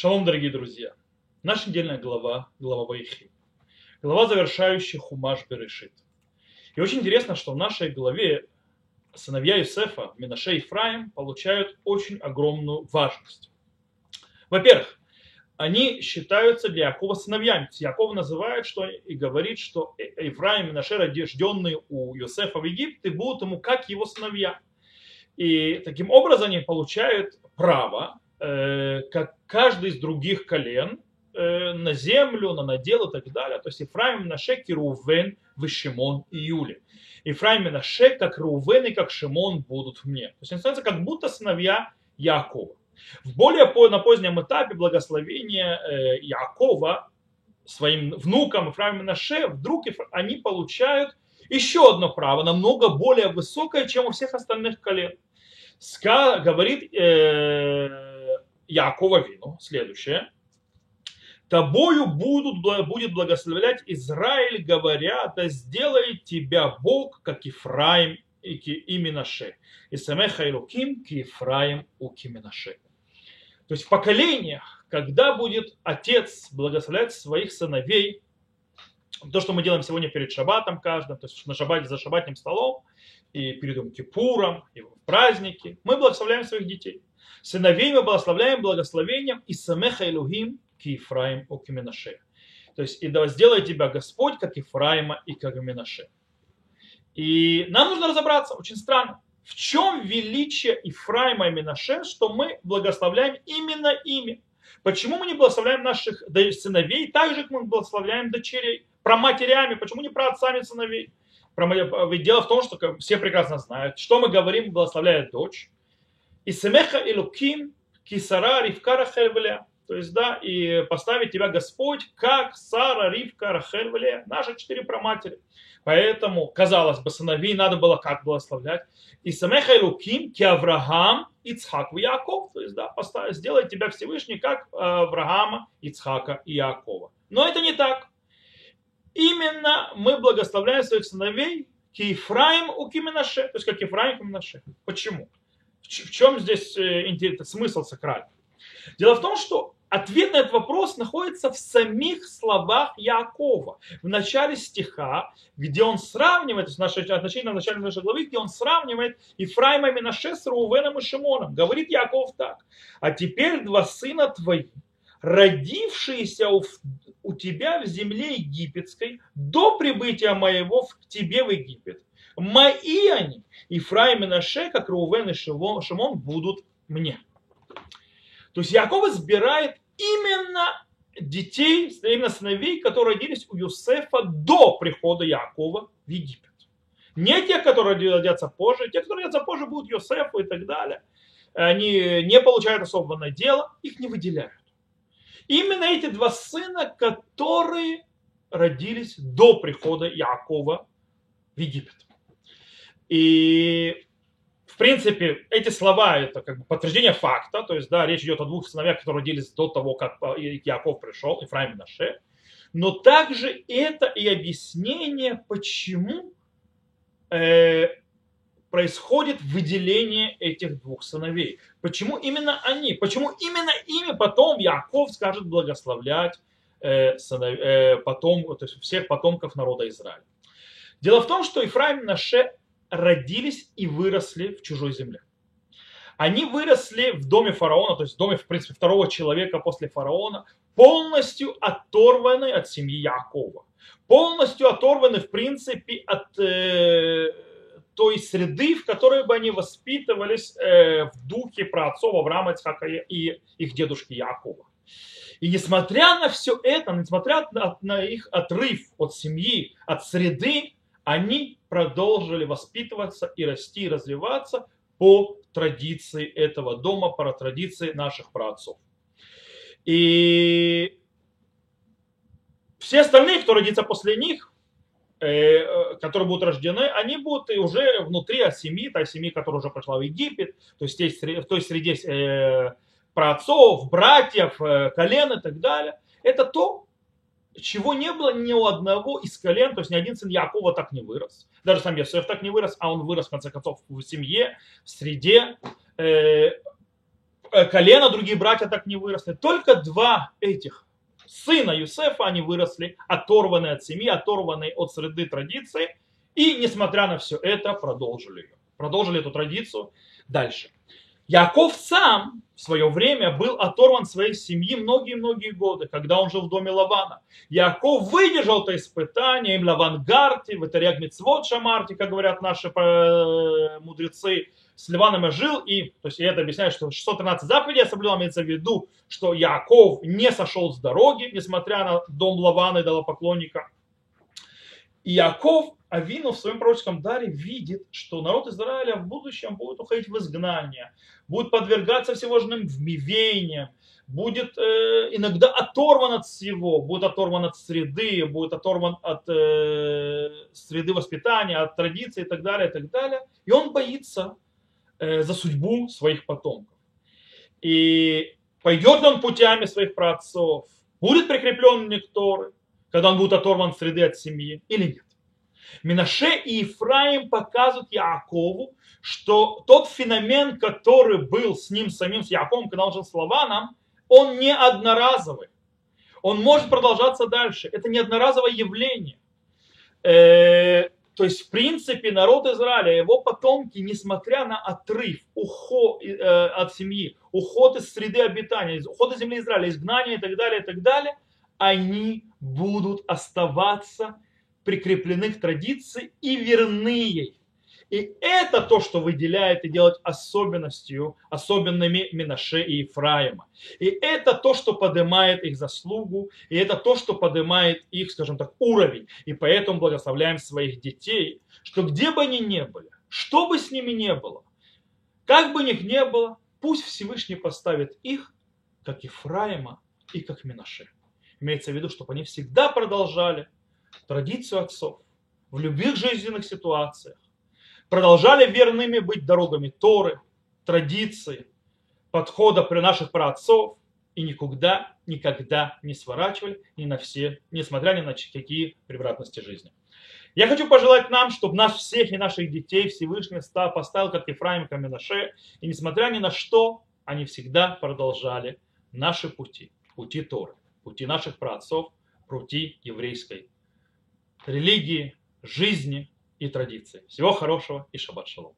Шалом, дорогие друзья. Наша недельная глава, глава Вайхи. Глава, завершающая Хумаш Берешит. И очень интересно, что в нашей главе сыновья Юсефа, Минаше и Ефраим, получают очень огромную важность. Во-первых, они считаются для Якова сыновьями. Яков называет что, и говорит, что Ефраим и Минаше, рожденные у Юсефа в Египте, будут ему как его сыновья. И таким образом они получают право, э, как каждый из других колен, э, на землю, на надел и так далее. То есть Ефраим, Наше, Кирувен, Вишимон и Юли. Ефраим и Наше, как Рувен и как Шимон будут мне. То есть они становятся как будто сыновья Якова. В более на позднем этапе благословения э, Якова своим внукам Ефраим и Наше, вдруг они получают еще одно право, намного более высокое, чем у всех остальных колен. Ска, говорит э, Якова Вину следующее. Тобою будут, будет благословлять Израиль, говоря, да сделает тебя Бог, как Ифраим и Минаше. И самеха Илуким ки Ифраим у Киминаше. То есть в поколениях, когда будет отец благословлять своих сыновей, то, что мы делаем сегодня перед шаббатом каждым, то есть на шаббате за шаббатным столом, и перед Кипуром, и в праздники, мы благословляем своих детей. Сыновей мы благословляем благословением и самеха Илухим ки Ефраим у Киминаше. То есть, и да сделает тебя Господь, как Ефраима и как Минаше. И нам нужно разобраться, очень странно, в чем величие Ефраима и Минаше, что мы благословляем именно ими. Почему мы не благословляем наших сыновей так же, как мы благословляем дочерей? Про матерями, почему не про отцами сыновей? Ведь дело в том, что все прекрасно знают, что мы говорим, благословляя дочь. И семеха и луким кисара ривкара хельвеля. То есть, да, и поставить тебя Господь, как Сара, Ривка, Рахель, наши четыре проматери. Поэтому, казалось бы, сыновей надо было как благословлять. И Самеха и Луким, ки Авраам, Ицхак и Яков. То есть, да, поставить, сделать тебя Всевышний, как Авраама, Ицхака и Якова. Но это не так. Именно мы благословляем своих сыновей ки Ефраим у Киминаше, то есть как Ефраим у Киминаше. Почему? В чем здесь э, смысл сакральный? Дело в том, что Ответ на этот вопрос находится в самих словах Якова. В начале стиха, где он сравнивает, то есть наше, относительно в начале нашей главы, где он сравнивает Ифраима Минаше с Рувеном и Шимоном. Говорит Яков так. А теперь два сына твои, родившиеся у, тебя в земле египетской до прибытия моего к тебе в Египет. Мои они, Ифраим и Наше, как Рувен и Шимон, будут мне. То есть Яков избирает именно детей, именно сыновей, которые родились у Юсефа до прихода Якова в Египет. Не те, которые родятся позже, те, которые родятся позже, будут Юсефу и так далее. Они не получают особого надела, их не выделяют. Именно эти два сына, которые родились до прихода Якова в Египет. И в принципе, эти слова это как бы подтверждение факта, то есть, да, речь идет о двух сыновьях, которые родились до того, как э, Яков пришел, Ифраим и Наше, но также это и объяснение, почему э, происходит выделение этих двух сыновей. Почему именно они? Почему именно ими потом Яков скажет благословлять э, сынов, э, потом, то есть всех потомков народа Израиля? Дело в том, что Ифраим Наше родились и выросли в чужой земле. Они выросли в доме фараона, то есть в доме, в принципе, второго человека после фараона, полностью оторваны от семьи Якова. Полностью оторваны, в принципе, от э, той среды, в которой бы они воспитывались э, в духе про отцов Авраама, Ицхака и их дедушки Якова. И несмотря на все это, несмотря на, их отрыв от семьи, от среды, они продолжили воспитываться и расти, и развиваться по традиции этого дома, по традиции наших праотцов. И все остальные, кто родится после них, которые будут рождены, они будут уже внутри семьи, той семьи, которая уже пошла в Египет, то есть в той среде э, праотцов, братьев, э, колен и так далее. Это то, чего не было ни у одного из колен, то есть ни один сын Якова так не вырос. Даже сам Йосеф так не вырос, а он вырос, в конце концов, в семье, в среде, э, э, колено, другие братья так не выросли. Только два этих сына Юсефа, они выросли, оторванные от семьи, оторванные от среды традиции, и, несмотря на все это, продолжили ее. Продолжили эту традицию дальше. Яков сам в свое время был оторван от своей семьи многие-многие годы, когда он жил в доме Лавана. Яков выдержал это испытание, им Лаван Гарти, в Итаряг Мицвод Шамарти, как говорят наши э, мудрецы, с Ливаном жил, и, то есть я это объясняю, что 613 заповедей я соблюдал, имеется в виду, что Яков не сошел с дороги, несмотря на дом Лавана и поклонника. И Яков Авину в своем пророческом даре видит, что народ Израиля в будущем будет уходить в изгнание, будет подвергаться всевозможным вмивениям, будет э, иногда оторван от всего, будет оторван от среды, будет оторван от э, среды воспитания, от традиций и так далее, и так далее. И он боится за судьбу своих потомков. И пойдет ли он путями своих праотцов, будет прикреплен к Торы, когда он будет оторван от среды от семьи или нет. Минаше и Ефраим показывают Якову, что тот феномен, который был с ним самим, с Яковом, когда он жил с Лаваном, он не одноразовый. Он может продолжаться дальше. Это не одноразовое явление. То есть, в принципе, народ Израиля, его потомки, несмотря на отрыв, уход э, от семьи, уход из среды обитания, уход из земли Израиля, изгнание и так далее, и так далее, они будут оставаться прикреплены к традиции и верны ей. И это то, что выделяет и делает особенностью, особенными Минаше и Ефраима. И это то, что поднимает их заслугу, и это то, что поднимает их, скажем так, уровень. И поэтому благословляем своих детей, что где бы они ни были, что бы с ними ни было, как бы них ни было, пусть Всевышний поставит их, как Ефраима и как Минаше. Имеется в виду, чтобы они всегда продолжали традицию отцов в любых жизненных ситуациях, продолжали верными быть дорогами Торы, традиции, подхода при наших праотцов и никогда, никогда не сворачивали ни на все, несмотря ни на какие превратности жизни. Я хочу пожелать нам, чтобы нас всех и наших детей Всевышний поставил, как Ефраим Каменаше, и несмотря ни на что, они всегда продолжали наши пути, пути Торы, пути наших праотцов, пути еврейской религии, жизни и традиции. Всего хорошего и шаббат шалом.